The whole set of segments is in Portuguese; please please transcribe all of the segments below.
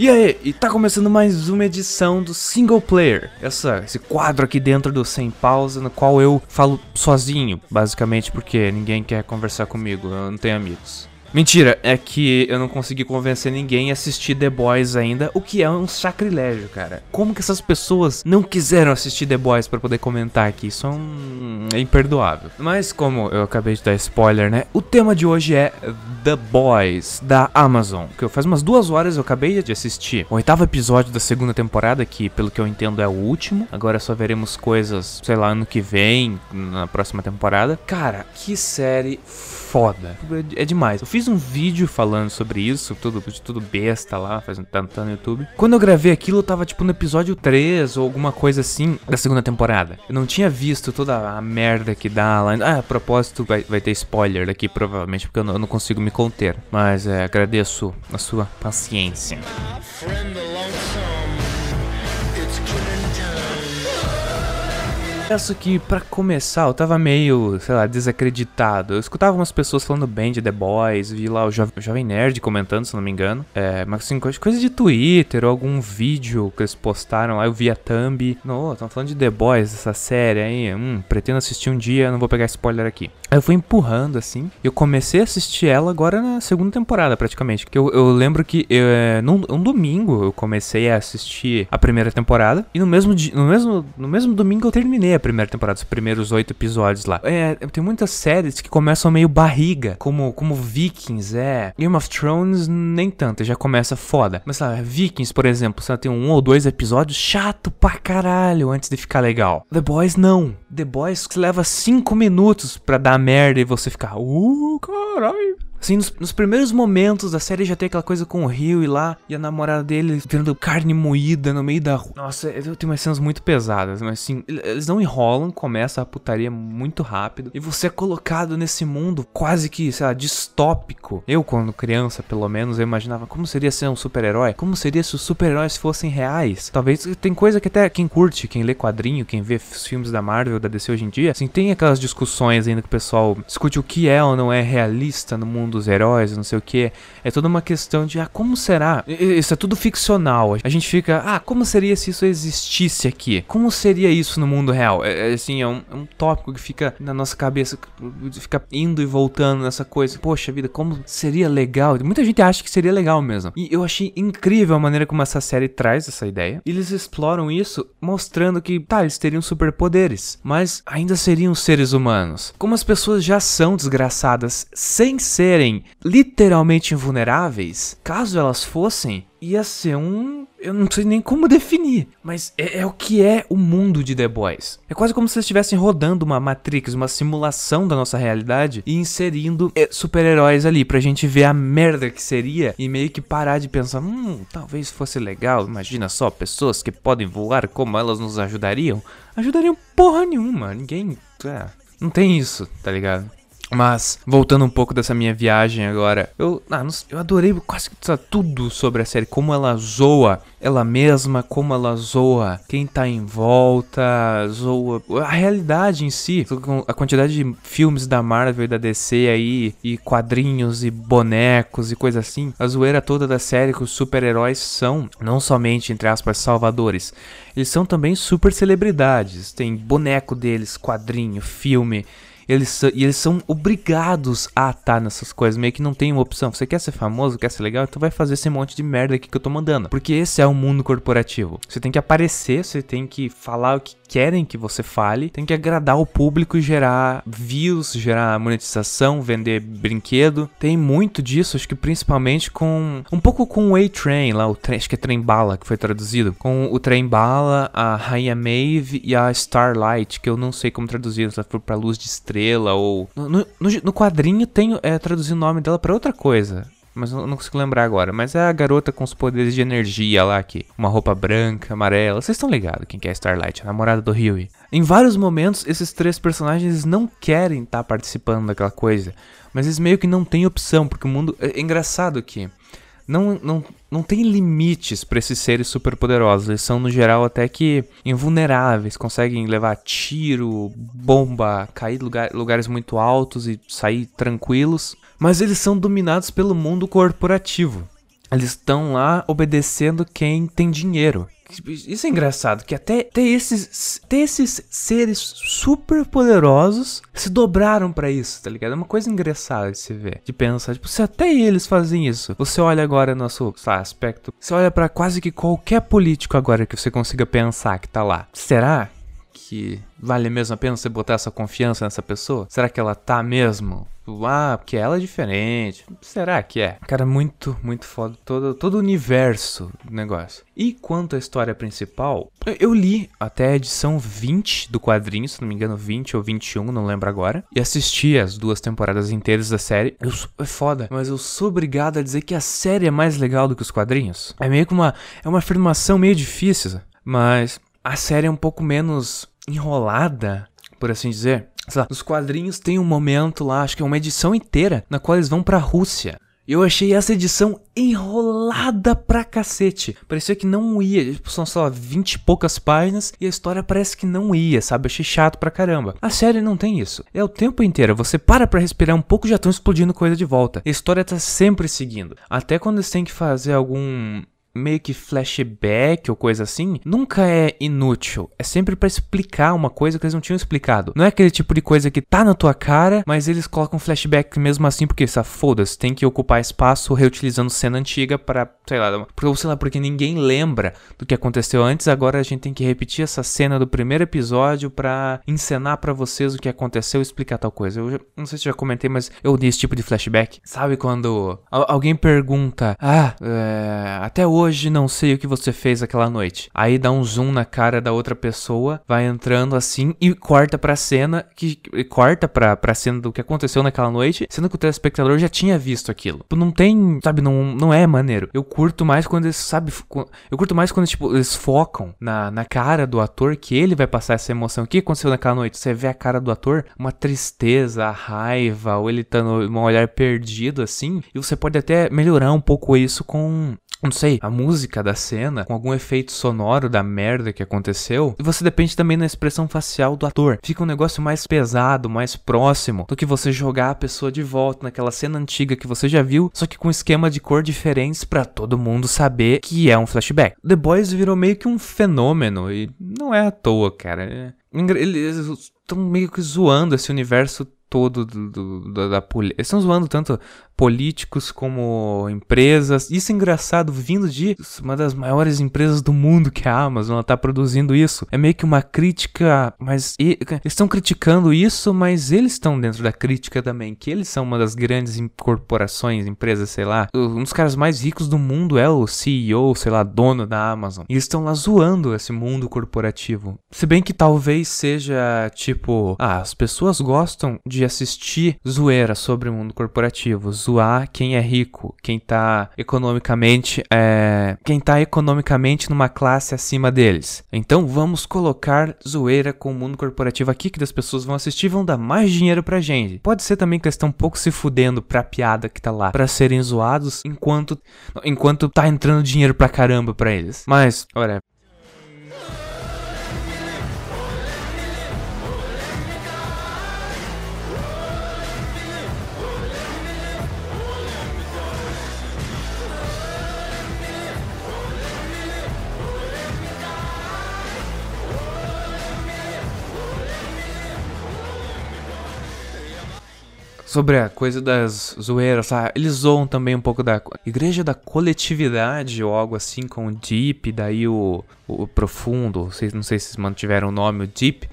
E aí, e tá começando mais uma edição do Single Player. Essa, esse quadro aqui dentro do Sem Pausa, no qual eu falo sozinho, basicamente porque ninguém quer conversar comigo, eu não tenho amigos. Mentira, é que eu não consegui convencer ninguém a assistir The Boys ainda, o que é um sacrilégio, cara. Como que essas pessoas não quiseram assistir The Boys para poder comentar aqui? Isso é, um... é imperdoável. Mas como eu acabei de dar spoiler, né? O tema de hoje é The Boys da Amazon, que eu faz umas duas horas eu acabei de assistir. O oitavo episódio da segunda temporada, que pelo que eu entendo é o último. Agora só veremos coisas, sei lá, ano que vem, na próxima temporada. Cara, que série foda. É demais. Eu fiz um vídeo falando sobre isso, tudo, tudo besta lá, faz, tá, tá no YouTube. Quando eu gravei aquilo, eu tava tipo no episódio 3 ou alguma coisa assim da segunda temporada. Eu não tinha visto toda a merda que dá lá. Ah, a propósito, vai, vai ter spoiler aqui, provavelmente, porque eu não, eu não consigo me conter. Mas é, agradeço a sua paciência. Confesso que para começar eu tava meio, sei lá, desacreditado. Eu escutava umas pessoas falando bem de The Boys, vi lá o, jo o Jovem Nerd comentando, se não me engano. É, mas assim, coisa de Twitter ou algum vídeo que eles postaram lá, eu vi a thumb. Não, estão falando de The Boys, essa série aí. Hum, pretendo assistir um dia, não vou pegar spoiler aqui. Aí eu fui empurrando assim. Eu comecei a assistir ela agora na segunda temporada, praticamente. Que eu, eu lembro que eu, é, num, um domingo eu comecei a assistir a primeira temporada. E no mesmo, no mesmo, no mesmo domingo eu terminei primeira temporada, os primeiros oito episódios lá. É, tem muitas séries que começam meio barriga, como, como Vikings, é. Game of Thrones, nem tanto, já começa foda. Mas sabe, Vikings, por exemplo, você tem um ou dois episódios chato pra caralho antes de ficar legal. The Boys não. The Boys leva cinco minutos pra dar merda e você ficar, uh, caralho. Assim, nos, nos, primeiros momentos da série já tem aquela coisa com o Rio e lá e a namorada dele vendo carne moída no meio da rua. Nossa, eu tenho umas cenas muito pesadas, mas assim, eles não enrolam, começa a putaria muito rápido e você é colocado nesse mundo quase que, sei lá, distópico. Eu, quando criança, pelo menos, eu imaginava como seria ser um super-herói, como seria se os super-heróis fossem reais. Talvez tem coisa que até quem curte, quem lê quadrinho, quem vê os filmes da Marvel, da DC hoje em dia, assim, tem aquelas discussões ainda que o pessoal discute o que é ou não é realista no mundo dos heróis, não sei o que. É toda uma questão de, ah, como será? Isso é tudo ficcional. A gente fica, ah, como seria se isso existisse aqui? Como seria isso no mundo real? É, é assim, é um, é um tópico que fica na nossa cabeça, fica indo e voltando nessa coisa. Poxa vida, como seria legal? Muita gente acha que seria legal mesmo. E eu achei incrível a maneira como essa série traz essa ideia. Eles exploram isso mostrando que, tá, eles teriam superpoderes, mas ainda seriam seres humanos. Como as pessoas já são desgraçadas sem ser serem literalmente invulneráveis, caso elas fossem, ia ser um. Eu não sei nem como definir, mas é, é, o que é o mundo de The Boys. É quase como se eles estivessem rodando uma Matrix, uma simulação da nossa realidade e inserindo é, super-heróis ali pra gente ver a merda que seria e meio que parar de pensar, hum, talvez fosse legal. Imagina só pessoas que podem voar, como elas nos ajudariam. Ajudariam porra nenhuma, ninguém. É, não tem isso, tá ligado? Mas, voltando um pouco dessa minha viagem agora, eu, ah, eu adorei quase tudo sobre a série. Como ela zoa ela mesma, como ela zoa quem tá em volta, zoa a realidade em si. A quantidade de filmes da Marvel e da DC aí, e quadrinhos e bonecos e coisa assim. A zoeira toda da série que os super-heróis são, não somente, entre aspas, salvadores. Eles são também super celebridades. Tem boneco deles, quadrinho, filme. Eles, e eles são obrigados a estar nessas coisas, meio que não tem uma opção. Você quer ser famoso, quer ser legal, então vai fazer esse monte de merda aqui que eu tô mandando. Porque esse é o mundo corporativo. Você tem que aparecer, você tem que falar o que querem que você fale, tem que agradar o público e gerar views, gerar monetização, vender brinquedo. Tem muito disso, acho que principalmente com um pouco com o A-Train lá, o trem, acho que é Trem Bala que foi traduzido, com o Trem Bala, a Rainha Maeve e a Starlight, que eu não sei como traduzir, se for para luz de estrela ou no, no, no quadrinho tem é, traduzir o nome dela para outra coisa mas não, não consigo lembrar agora. Mas é a garota com os poderes de energia lá, que uma roupa branca, amarela. Vocês estão ligados quem que é Starlight, a namorada do Huey. Em vários momentos, esses três personagens não querem estar tá participando daquela coisa. Mas eles meio que não têm opção, porque o mundo. É, é engraçado que. Não, não, não tem limites para esses seres superpoderosos. Eles são, no geral, até que invulneráveis. Conseguem levar tiro, bomba, cair em lugar, lugares muito altos e sair tranquilos mas eles são dominados pelo mundo corporativo. eles estão lá obedecendo quem tem dinheiro. Isso é engraçado, que até, até, esses, até esses seres super poderosos se dobraram para isso, tá ligado? É uma coisa engraçada de se ver, de pensar, tipo, se até eles fazem isso, você olha agora nosso lá, aspecto, você olha para quase que qualquer político agora que você consiga pensar que tá lá. Será que vale mesmo a pena você botar essa confiança nessa pessoa? Será que ela tá mesmo? Ah, porque ela é diferente. Será que é? Cara, muito, muito foda. Todo, todo o universo do negócio. E quanto à história principal, eu li até a edição 20 do quadrinho, se não me engano, 20 ou 21, não lembro agora. E assisti as duas temporadas inteiras da série. Eu é foda, mas eu sou obrigado a dizer que a série é mais legal do que os quadrinhos. É meio que uma, é uma afirmação meio difícil, mas a série é um pouco menos enrolada, por assim dizer. Sei lá, nos quadrinhos tem um momento lá, acho que é uma edição inteira, na qual eles vão pra Rússia. Eu achei essa edição enrolada pra cacete. Parecia que não ia. Tipo, são só 20 e poucas páginas e a história parece que não ia, sabe? Achei chato pra caramba. A série não tem isso. É o tempo inteiro. Você para pra respirar um pouco já estão explodindo coisa de volta. A história tá sempre seguindo. Até quando eles têm que fazer algum meio que flashback ou coisa assim, nunca é inútil. É sempre para explicar uma coisa que eles não tinham explicado. Não é aquele tipo de coisa que tá na tua cara, mas eles colocam flashback mesmo assim, porque, essa foda-se, tem que ocupar espaço reutilizando cena antiga para, sei lá, porque, sei lá, porque ninguém lembra do que aconteceu antes, agora a gente tem que repetir essa cena do primeiro episódio para encenar para vocês o que aconteceu explicar tal coisa. Eu não sei se já comentei, mas eu odeio esse tipo de flashback. Sabe quando alguém pergunta, ah, é, até hoje hoje não sei o que você fez aquela noite. Aí dá um zoom na cara da outra pessoa, vai entrando assim e corta pra cena que corta pra, pra cena do que aconteceu naquela noite, sendo que o telespectador já tinha visto aquilo. Não tem, sabe, não, não é maneiro. Eu curto mais quando eles, sabe, eu curto mais quando, tipo, eles focam na, na cara do ator que ele vai passar essa emoção. O que aconteceu naquela noite? Você vê a cara do ator, uma tristeza, a raiva, ou ele tá num olhar perdido assim, e você pode até melhorar um pouco isso com não sei, a música da cena, com algum efeito sonoro da merda que aconteceu. E você depende também da expressão facial do ator. Fica um negócio mais pesado, mais próximo do que você jogar a pessoa de volta naquela cena antiga que você já viu, só que com esquema de cor diferentes para todo mundo saber que é um flashback. The Boys virou meio que um fenômeno e não é à toa, cara. É... Eles estão meio que zoando esse universo todo do, do, da, da polícia. Eles estão zoando tanto políticos como empresas. Isso é engraçado, vindo de uma das maiores empresas do mundo, que é a Amazon, ela tá produzindo isso. É meio que uma crítica, mas eles estão criticando isso, mas eles estão dentro da crítica também, que eles são uma das grandes corporações, empresas, sei lá. Um dos caras mais ricos do mundo é o CEO, sei lá, dono da Amazon. E eles estão lá zoando esse mundo corporativo. Se bem que talvez seja tipo, ah, as pessoas gostam de assistir zoeira sobre o mundo corporativo, zoar quem é rico, quem tá economicamente, é, quem tá economicamente numa classe acima deles. Então vamos colocar zoeira com o mundo corporativo aqui que as pessoas vão assistir vão dar mais dinheiro pra gente. Pode ser também que eles estão um pouco se fudendo pra piada que tá lá, pra serem zoados enquanto enquanto tá entrando dinheiro pra caramba pra eles. Mas, olha, sobre a coisa das zoeiras, sabe? Eles zoam também um pouco da igreja da coletividade ou algo assim com o Deep, daí o, o Profundo, não sei, não sei se mantiveram o nome, o Deep,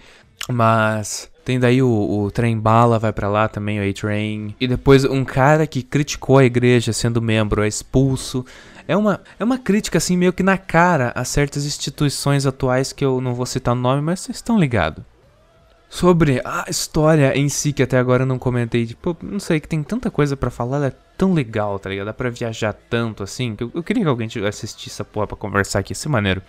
mas tem daí o, o Trem Bala vai para lá também, o A-Train. E depois um cara que criticou a igreja sendo membro é expulso. É uma, é uma crítica assim meio que na cara a certas instituições atuais que eu não vou citar o nome, mas vocês estão ligados. Sobre a história em si, que até agora eu não comentei, tipo, não sei, que tem tanta coisa para falar, ela é tão legal, tá ligado? Dá pra viajar tanto assim, que eu, eu queria que alguém assistisse essa porra pra conversar aqui, esse maneiro.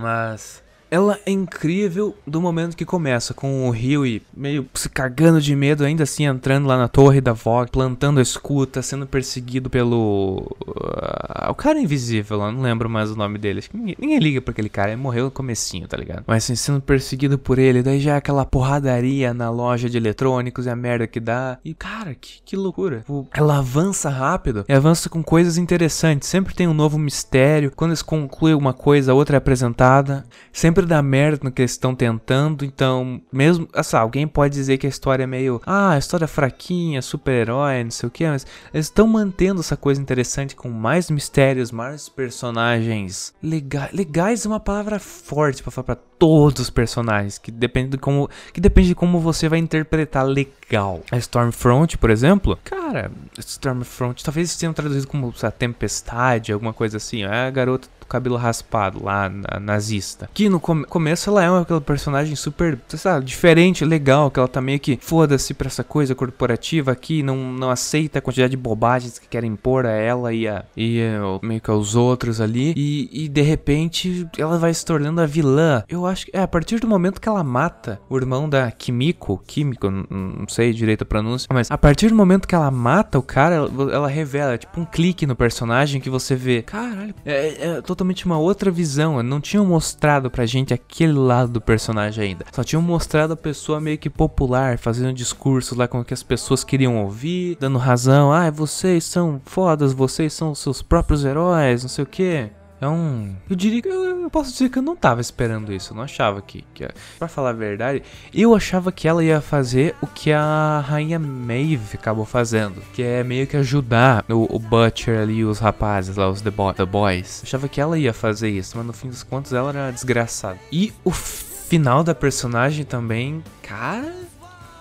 Mas, ela é incrível do momento que começa, com o Huey meio se cagando de medo, ainda assim entrando lá na torre da Vogue, plantando a escuta, sendo perseguido pelo. Uh, o cara invisível, eu não lembro mais o nome dele. Acho que ninguém, ninguém liga pra aquele cara, ele morreu no comecinho, tá ligado? Mas assim, sendo perseguido por ele, daí já é aquela porradaria na loja de eletrônicos e a merda que dá. E cara, que, que loucura. Ela avança rápido e avança com coisas interessantes. Sempre tem um novo mistério. Quando eles concluem uma coisa, a outra é apresentada. Sempre dá merda no que eles estão tentando. Então, mesmo. Assim, alguém pode dizer que a história é meio. Ah, a história é fraquinha, super-herói, não sei o que. Mas eles estão mantendo essa coisa interessante com mais mistérios, mais personagens legais. Legais é uma palavra forte para falar pra todos os personagens, que depende de como, que depende de como você vai interpretar legal. A Stormfront, por exemplo, cara, Stormfront talvez tenham traduzido como a tempestade, alguma coisa assim. É a garota cabelo raspado lá, na, nazista. Que no com começo ela é aquela personagem super, sabe, diferente, legal, que ela tá meio que foda-se pra essa coisa corporativa aqui, não, não aceita a quantidade de bobagens que querem impor a ela e, a, e a, meio que aos outros ali. E, e de repente ela vai se tornando a vilã. Eu acho que é a partir do momento que ela mata o irmão da Kimiko, Kimiko, não, não sei direito a pronúncia, mas a partir do momento que ela mata o cara, ela, ela revela, tipo um clique no personagem que você vê, caralho, é, é, tô totalmente uma outra visão. Não tinham mostrado pra gente aquele lado do personagem ainda. Só tinham mostrado a pessoa meio que popular, fazendo discursos lá com o que as pessoas queriam ouvir, dando razão. Ah, vocês são fodas, vocês são seus próprios heróis, não sei o que. É um. Eu diria que eu, eu, posso dizer que eu não tava esperando isso. Eu não achava que. que pra falar a verdade, eu achava que ela ia fazer o que a Rainha Maeve acabou fazendo. Que é meio que ajudar o, o Butcher ali, os rapazes lá, os The, The Boys. Eu achava que ela ia fazer isso, mas no fim dos contos ela era desgraçada. E o final da personagem também, cara.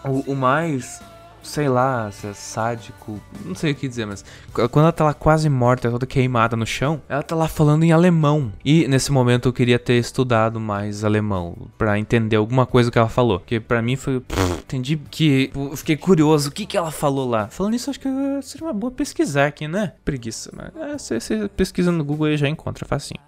O, o mais sei lá, se é sádico, não sei o que dizer, mas quando ela tá lá quase morta, toda queimada no chão, ela tá lá falando em alemão. E nesse momento eu queria ter estudado mais alemão para entender alguma coisa que ela falou, que para mim foi, pff, entendi que fiquei curioso, o que que ela falou lá. Falando isso, acho que seria uma boa pesquisar aqui, né? Preguiça, mas é, você, você pesquisa no Google e já encontra facinho.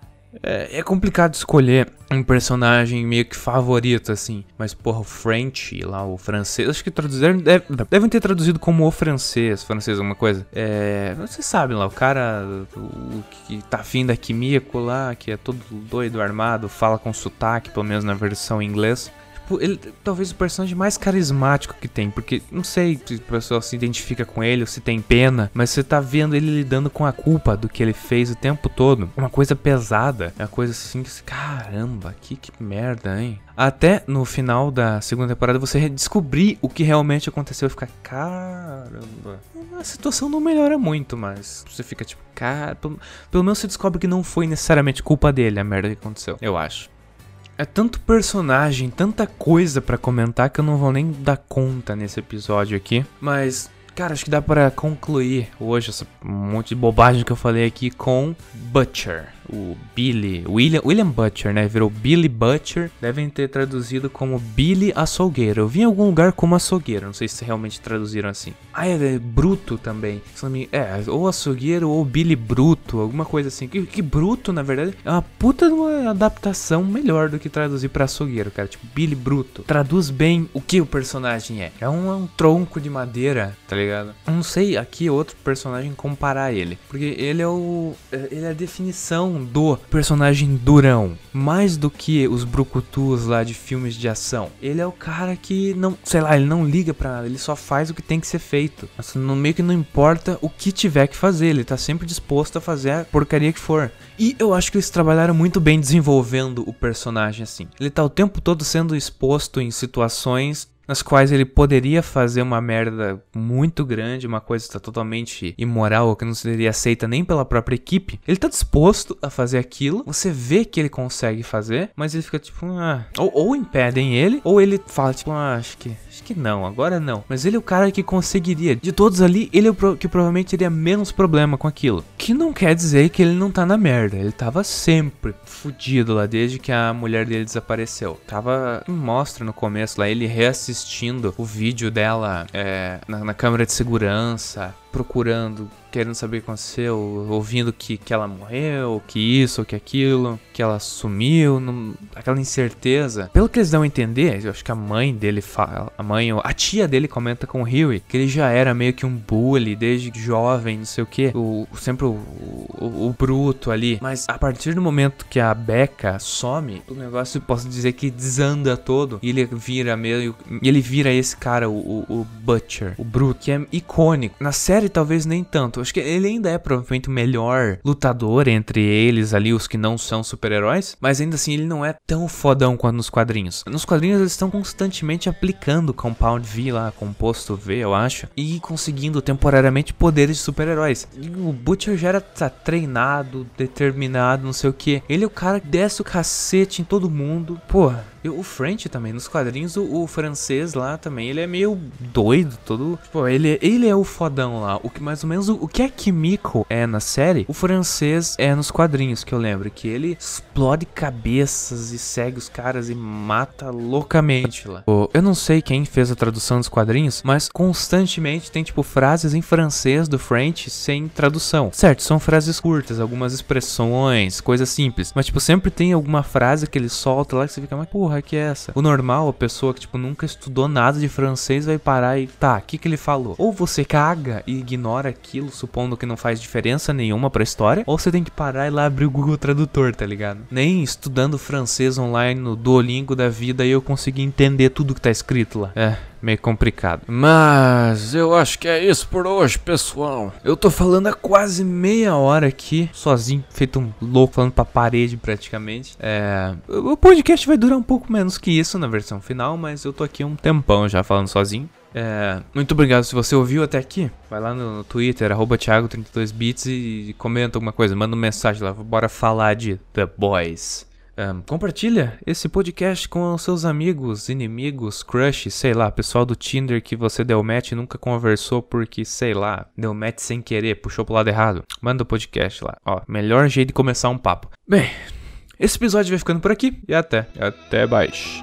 É, é, complicado escolher um personagem meio que favorito, assim. Mas, porra, o French, lá, o francês. Acho que traduziram. Deve, devem ter traduzido como o francês, francês, alguma coisa. É. Vocês sabem lá, o cara o, que tá afim da Kimiko lá, que é todo doido, armado, fala com sotaque, pelo menos na versão em inglês ele talvez o personagem mais carismático que tem, porque não sei se o pessoal se identifica com ele ou se tem pena, mas você tá vendo ele lidando com a culpa do que ele fez o tempo todo. Uma coisa pesada, é uma coisa assim que, caramba, que, que merda, hein? Até no final da segunda temporada você descobrir o que realmente aconteceu e ficar, caramba. A situação não melhora muito, mas você fica tipo, cara, pelo, pelo menos você descobre que não foi necessariamente culpa dele a merda que aconteceu, eu acho. É tanto personagem, tanta coisa para comentar que eu não vou nem dar conta nesse episódio aqui. Mas, cara, acho que dá para concluir hoje essa monte de bobagem que eu falei aqui com Butcher o Billy, William, William Butcher, né? Virou Billy Butcher. Devem ter traduzido como Billy Açougueiro. Eu vi em algum lugar como açougueiro, não sei se realmente traduziram assim. Ah, é, é Bruto também. É, ou açougueiro ou Billy Bruto, alguma coisa assim. Que, que Bruto, na verdade, é uma puta de uma adaptação melhor do que traduzir pra açougueiro, cara. Tipo, Billy Bruto. Traduz bem o que o personagem é. É um, é um tronco de madeira, tá ligado? Não sei aqui outro personagem comparar ele. Porque ele é o. É, ele é a definição do personagem durão, mais do que os brucutus lá de filmes de ação. Ele é o cara que não, sei lá, ele não liga para nada, ele só faz o que tem que ser feito. Assim, no meio que não importa o que tiver que fazer, ele tá sempre disposto a fazer a porcaria que for. E eu acho que eles trabalharam muito bem desenvolvendo o personagem assim. Ele tá o tempo todo sendo exposto em situações nas quais ele poderia fazer uma merda muito grande, uma coisa que tá totalmente imoral, que não seria aceita nem pela própria equipe. Ele tá disposto a fazer aquilo, você vê que ele consegue fazer, mas ele fica tipo, ah, ou, ou impedem ele, ou ele fala tipo, ah, acho que Acho que não, agora não. Mas ele é o cara que conseguiria. De todos ali, ele é o que provavelmente teria menos problema com aquilo. Que não quer dizer que ele não tá na merda. Ele tava sempre fudido lá desde que a mulher dele desapareceu. Tava. Mostra no começo lá ele reassistindo o vídeo dela é, na, na câmera de segurança procurando querendo saber o que aconteceu, ouvindo que, que ela morreu, que isso, que aquilo, que ela sumiu, não, aquela incerteza. Pelo que eles dão a entender, eu acho que a mãe dele fala, a mãe, a tia dele comenta com o Huey que ele já era meio que um bully desde jovem, não sei o que, o, sempre o, o, o, bruto ali. Mas a partir do momento que a Becca some, o negócio posso dizer que desanda todo e ele vira meio, ele vira esse cara, o, o Butcher, o bruto, que é icônico. Na série talvez nem tanto acho que ele ainda é provavelmente o melhor lutador entre eles ali, os que não são super-heróis. Mas ainda assim, ele não é tão fodão quanto nos quadrinhos. Nos quadrinhos, eles estão constantemente aplicando Compound V lá, composto V, eu acho. E conseguindo temporariamente poderes de super-heróis. O Butcher já era tá, treinado, determinado, não sei o que. Ele é o cara que desce o cacete em todo mundo. Porra o French também, nos quadrinhos, o, o, francês lá também, ele é meio doido, todo. Tipo, ele, ele é o fodão lá. O que mais ou menos o, o que a Kimiko é na série, o francês é nos quadrinhos, que eu lembro. Que ele explode cabeças e segue os caras e mata loucamente lá. Eu não sei quem fez a tradução dos quadrinhos, mas constantemente tem, tipo, frases em francês do French sem tradução. Certo, são frases curtas, algumas expressões, coisas simples. Mas, tipo, sempre tem alguma frase que ele solta lá que você fica, mas porra que é essa? O normal, a pessoa que, tipo, nunca estudou nada de francês vai parar e, tá, o que que ele falou? Ou você caga e ignora aquilo, supondo que não faz diferença nenhuma pra história, ou você tem que parar e lá abrir o Google Tradutor, tá ligado? Nem estudando francês online no Duolingo da vida eu consegui entender tudo que tá escrito lá. É, meio complicado. Mas eu acho que é isso por hoje, pessoal. Eu tô falando há quase meia hora aqui, sozinho, feito um louco, falando pra parede praticamente. É. O podcast vai durar um pouco menos que isso na versão final, mas eu tô aqui um tempão já falando sozinho. É, muito obrigado se você ouviu até aqui. Vai lá no, Twitter, Thiago32bits e comenta alguma coisa, manda uma mensagem lá. Bora falar de The Boys. Um, compartilha esse podcast com seus amigos, inimigos, crush, sei lá, pessoal do Tinder que você deu match e nunca conversou porque, sei lá, deu match sem querer, puxou pro lado errado. Manda o podcast lá. Ó, melhor jeito de começar um papo. Bem, esse episódio vai ficando por aqui e até. Até mais.